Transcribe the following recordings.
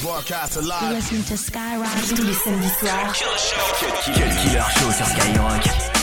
Listening to Skyrock. Tous les samedis soirs. Cut Killer Show sur Skyrock.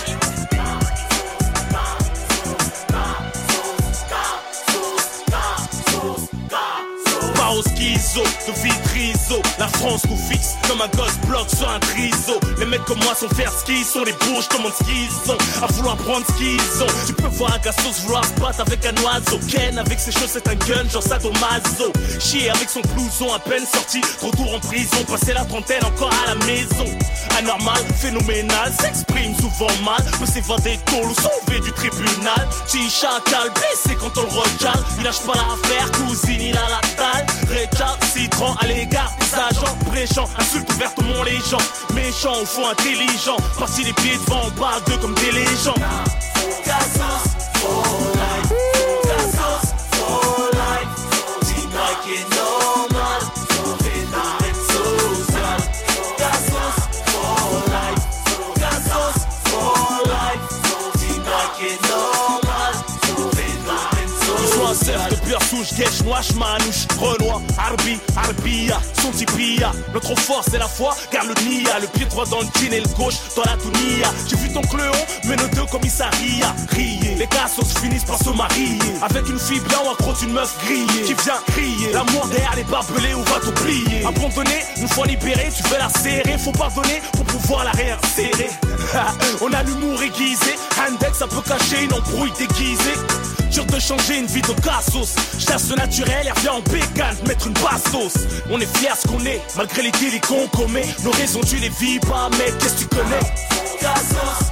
Schizo, de La France nous fixe comme un gosse bloc sur un triso Les mecs comme moi sont faire ce qu'ils sont Les bourges demandent ce qu'ils sont À vouloir prendre ce qu'ils ont. Tu peux voir un gassos vouloir se battre avec un oiseau. Ken avec ses chaussettes un gun genre sadomaso. Chier avec son blouson à peine sorti. Retour en prison, passer la trentaine encore à la maison. Anormal, phénoménal, s'exprime souvent mal. Peut s'évader tôt ou sauver du tribunal. Petit chacal blessé quand on le regarde Il lâche pas l'affaire, cousine il a la dalle. Récalcitrant à l'égard des agents Bréchant, insulte ouvertement les gens. Méchant au fond intelligent Parti les pieds devant, on parle d'eux comme des légendes souche, guèche, noix, manouche, renoir, arbi, arbia, son tipia. Notre force c'est la foi, car le nia, le pied droit dans le jean et le gauche dans la tounia. J'ai vu ton cléon, mais nos deux commissariats, rier. Les cassos finissent par se marier. Avec une fille bien ou accroche une meuf grillée, qui vient crier. L'amour derrière les barbelés, on va t'oublier. Abandonné, une fois libéré, tu veux la serrer. Faut pardonner pour pouvoir la réinsérer. on a l'humour aiguisé, index ça peut cacher une embrouille déguisée. De changer une vie de cassos. Chasse le naturel, elle revient en bécane, mettre une bastos. On est fiers ce qu'on est, malgré les délits qu'on commet. Nos raisons, tu les vis pas, mais qu'est-ce que tu connais? Cassos,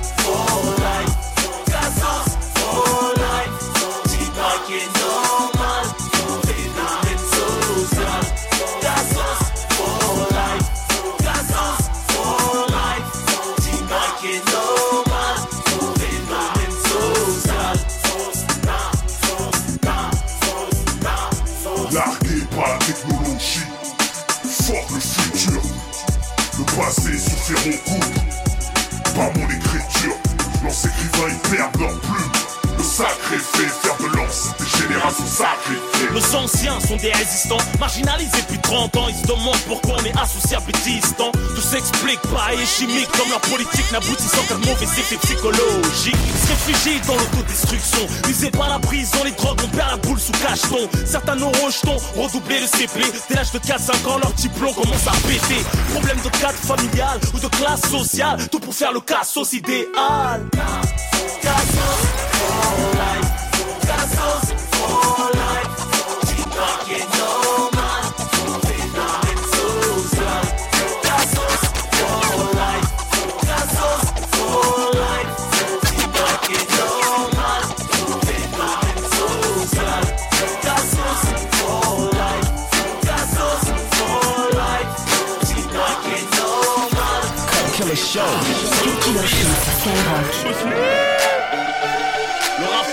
Nos anciens sont des résistants, marginalisés depuis 30 ans. Ils se demandent pourquoi on est associables et distants. Tout s'explique pas et chimique, comme leur politique n'aboutissant qu'à de mauvais effets psychologiques. Se réfugient dans l'autodestruction, usés par la prison, les drogues, on perd la boule sous cacheton. Certains nos rejetons, redoublé le CP. Dès l'âge de 4-5 ans, leur diplôme commence à péter. Problème de cadre familial ou de classe sociale, tout pour faire le cassos idéal.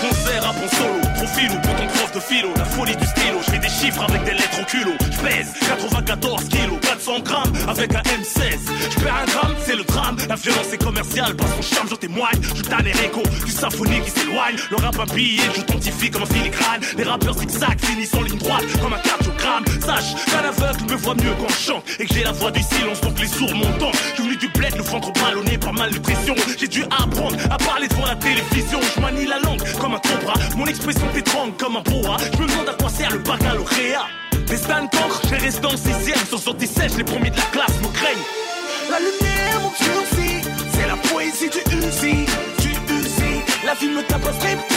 Le rap en solo, profil ou pour ton prof de philo, la folie du stylo, je fais des chiffres avec des lettres au culot, je pèse 94 kilos, 400 grammes avec un M16, je perds un gramme, c'est le drame, la violence est commerciale, par son charme j'en témoigne, je tanne les du symphonie qui s'éloigne, le rap habillé, je t'entifie comme un filigrane, les rappeurs zigzag finissent en ligne droite comme un cardiogramme, sache qu'un aveugle me voit mieux quand je chante, et que j'ai la voix du silence donc les sourds m'entendent, je venu du bled, le ventre ballonné par malnutrition, j'ai dû apprendre à parler devant la télévision, je manie la langue comme un cobra. Mon expression t'étrangle comme un boa. Je me demande à quoi sert le baccalauréat. Les stands cancres, j'ai resté en sixième. Sans sortie sèche, les premiers de la classe me craignent. La lumière mon c'est la poésie du Uzi. Du Uzi, la vie me tape un striptease.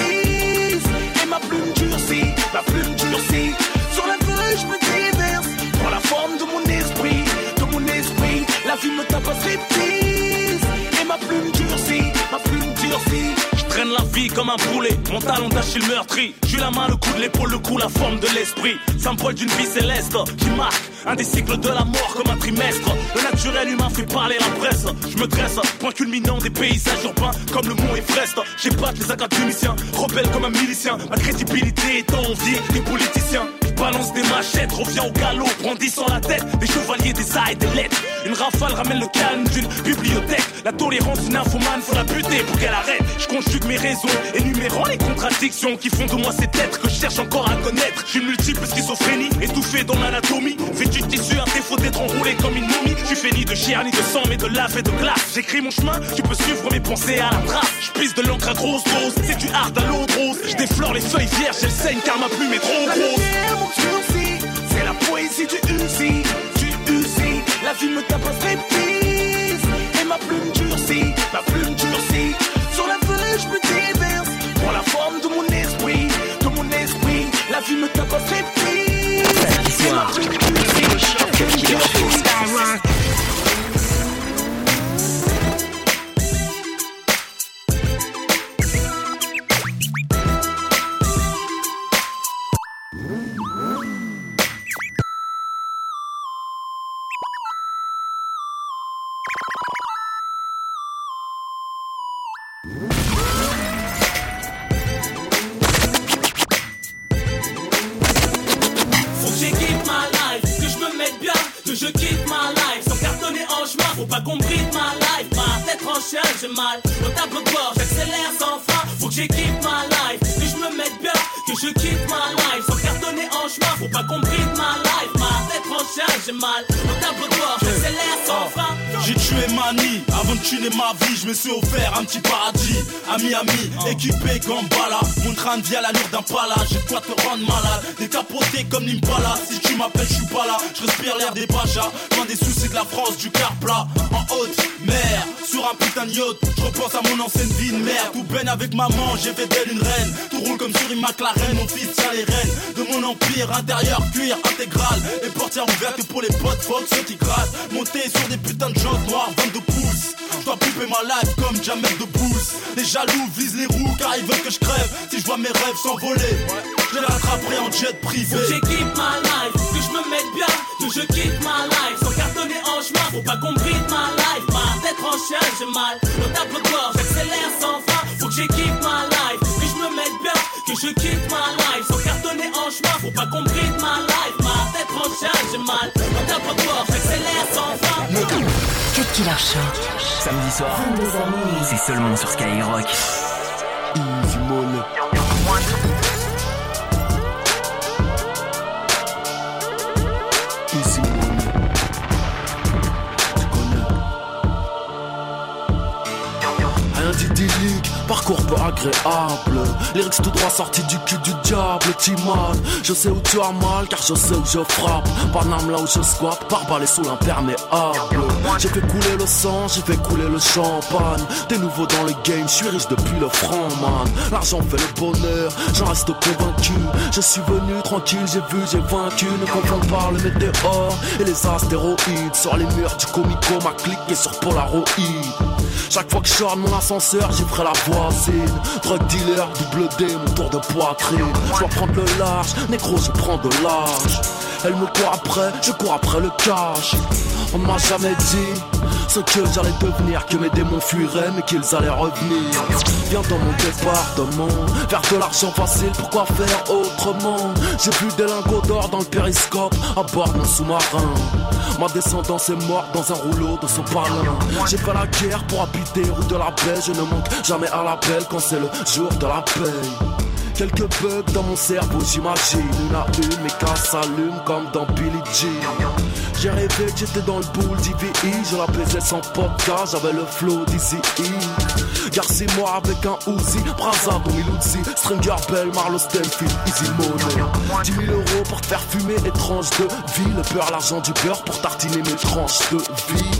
Et ma plume durcit, ma plume durcit. Je traîne la vie comme un poulet, mon talon d'Achille meurtri. J'ai la main, le coup de l'épaule, le cou, la forme de l'esprit. Symbole d'une vie céleste qui marque un des cycles de la mort comme un trimestre. Le naturel humain fait parler la presse. Je me dresse, point culminant des paysages urbains comme le mont Everest. Pas les académiciens, rebelle comme un milicien. Ma crédibilité est enviée des politiciens. Balance des machettes, reviens au galop, brandissant la tête, des chevaliers, des ailes, des lettres. Une rafale ramène le calme d'une bibliothèque. La tolérance d'une infomane, faut la buter pour qu'elle arrête. Je conjugue mes raisons, énumérant les contradictions qui font de moi cet être que je cherche encore à connaître. J'ai multiple schizophrénie, étouffée dans l'anatomie. Vêtu de tissu, un défaut d'être enroulé comme une momie. Je fais ni de chair, ni de sang, mais de lave et de glace. J'écris mon chemin, tu peux suivre mes pensées à la trace. Je pisse de l'encre à grosse dose, c'est du hard à l'eau rose. Je déflore les feuilles vierges, elles saignent car ma plume est trop grosse. C'est la poésie du Uzi, du Uzi. La vie me tape un striptease et ma plume durcit, ma plume durcit. Sur la feuille, je me déverse pour la forme de mon esprit, de mon esprit. La vie me tape un striptease je quitte ma life sans cartonner en chemin. Faut pas qu'on bride ma life, ma tête en chien, j'ai mal. Au tableau de bord, j'accélère sans frein. Faut que j'équipe ma life, que je me mette bien, que je quitte ma life sans cartonner en chemin. Faut pas qu'on bride ma life, ma tête en j'ai mal. Au tableau de bord, j'accélère sans frein. J'ai tué Mani, avant de tuer ma vie, je me suis offert un petit paradis à Miami, équipé Gambala. Mon crâne vient à l'allure d'un pala, j'ai quoi te rendre malade. Décapoté comme l'Impala, si tu m'appelles, je suis pas là. Je respire l'air des Bajas, loin des soucis de la France, du car plat. En haute mer, un putain de yacht, je repense à mon ancienne vie de mère. Tout avec maman, j'ai fait d'elle une reine. Tout roule comme sur une McLaren, mon fils tient les rênes de mon empire intérieur, cuir intégral. Et portière ouverte pour les potes, fuck ceux qui grattent. Monter sur des putains de jantes noires, 22 pouces. Je dois couper ma life comme jamais de pouce. Les jaloux visent les roues car ils veulent que je crève. Si je vois mes rêves s'envoler, je les rattraperai en jet privé. Que j'équipe ma life, que je me mette bien, que je quitte ma life sans cartonner en chemin. Faut pas qu'on bride ma life, ma tête en chien, j'ai mal. Au tableau de bord, j'accélère sans frein. Faut que j'équipe ma life, que je me mette bien, que je quitte ma life sans cartonner en chemin. Faut pas qu'on bride ma life, ma tête en chien, j'ai mal. Au tableau de bord, j'accélère sans frein. Cut Killer Show. Samedi soir, 22h minuit. c'est seulement sur Skyrock. Easy money. Rien d'idyllique, parcours peu agréable. Lyrics tout droit sortis du cul du diable, Timon. Je sais où tu as mal, car je sais où je frappe. Paname là où je squatte, par balai sous l'imperméable. J'ai fait couler le sang, j'ai fait couler le champagne. T'es nouveau dans le game, je suis riche depuis le franc, man. L'argent fait le bonheur, j'en reste convaincu. Je suis venu tranquille, j'ai vu, j'ai vaincu. Ne confonds pas le météore et les astéroïdes. Sur les murs du comico, ma clique est sur Polaroid. Chaque fois que je mon ascenseur, j'y ferai la voisine. Drug dealer, double D, mon tour de poitrine. Je dois prendre le large, négro, je prends de l'âge. Elle me court après, je cours après le cash. On m'a jamais dit ce que j'allais devenir, que mes démons fuiraient, mais qu'ils allaient revenir. Viens dans mon département, vers de l'argent facile, pourquoi faire autrement? J'ai vu des lingots d'or dans le périscope, à bord d'un sous-marin. Ma descendance est morte dans un rouleau de sopalin. J'ai fait la guerre pour habiter rue de la paix, je ne manque jamais à l'appel quand c'est le jour de la paix. Quelques bugs dans mon cerveau, j'imagine. Une à une, mes cas s'allument comme dans Billie Jean. J'ai rêvé que j'étais dans le boule d'IVI. Je la baisais sans podcast, j'avais le flow d'Easy E. Garci moi avec un Uzi, Braza, Uzi, Stringer Bell, Marlo Stenfield, Easy Money. 10 000 euros pour te faire fumer, étrange de vie. Le beurre, l'argent du beurre pour tartiner mes tranches de vie.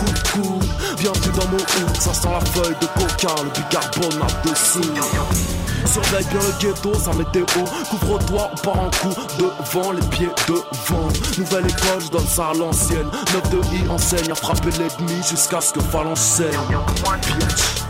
De coude, bienvenue dans mon hood, ça sent la feuille de coca, le bicarbonate dessous. Surveille bien le ghetto, sa météo Couvre-toi ou pars en coup devant les pieds devant Nouvelle école, je donne ça à l'ancienne. 9 de I enseigne à frapper l'ennemi jusqu'à ce que saigne Bitch.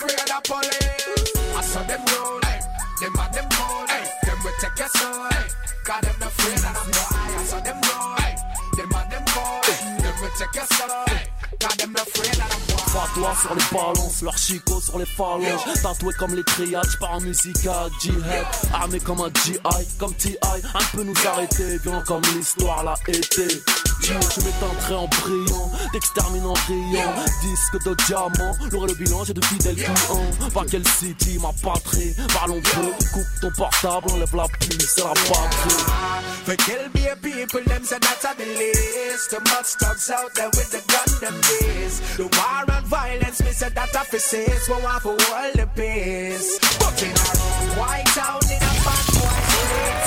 Afraid of police. I saw them roll, hey. them at them roll, hey. them will take your soul. Hey. Cause them not afraid of them no I saw them roll, hey. them at them roll, hey. them will take your soul. Hey. Cause them not afraid of them Fatwa sur les balances, leur chico sur les phalanges Tatoué comme les triades, j'pars en musique à jihad Armé comme un GI, comme TI Un peu nous arrêter, violent comme l'histoire l'a été Dieu, je m'éteindrai en brillant, d'extermine en riant. Disque de diamant, l'aurait le bilan, j'ai de fidèles clients. Pas quel city, ma patrie, parlons peu. Coupe ton portable, enlève la puce, c'est la patrie. For kill be a people, them say that's a the list Too much thugs out there with the gun, them days The war and violence, me say that faces We want for all the peace. But in a white town, in a bad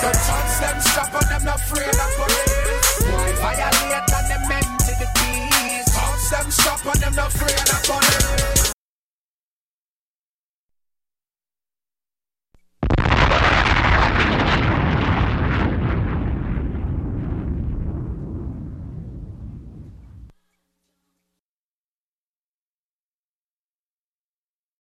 the judge them shop and them not afraid of police. Why violate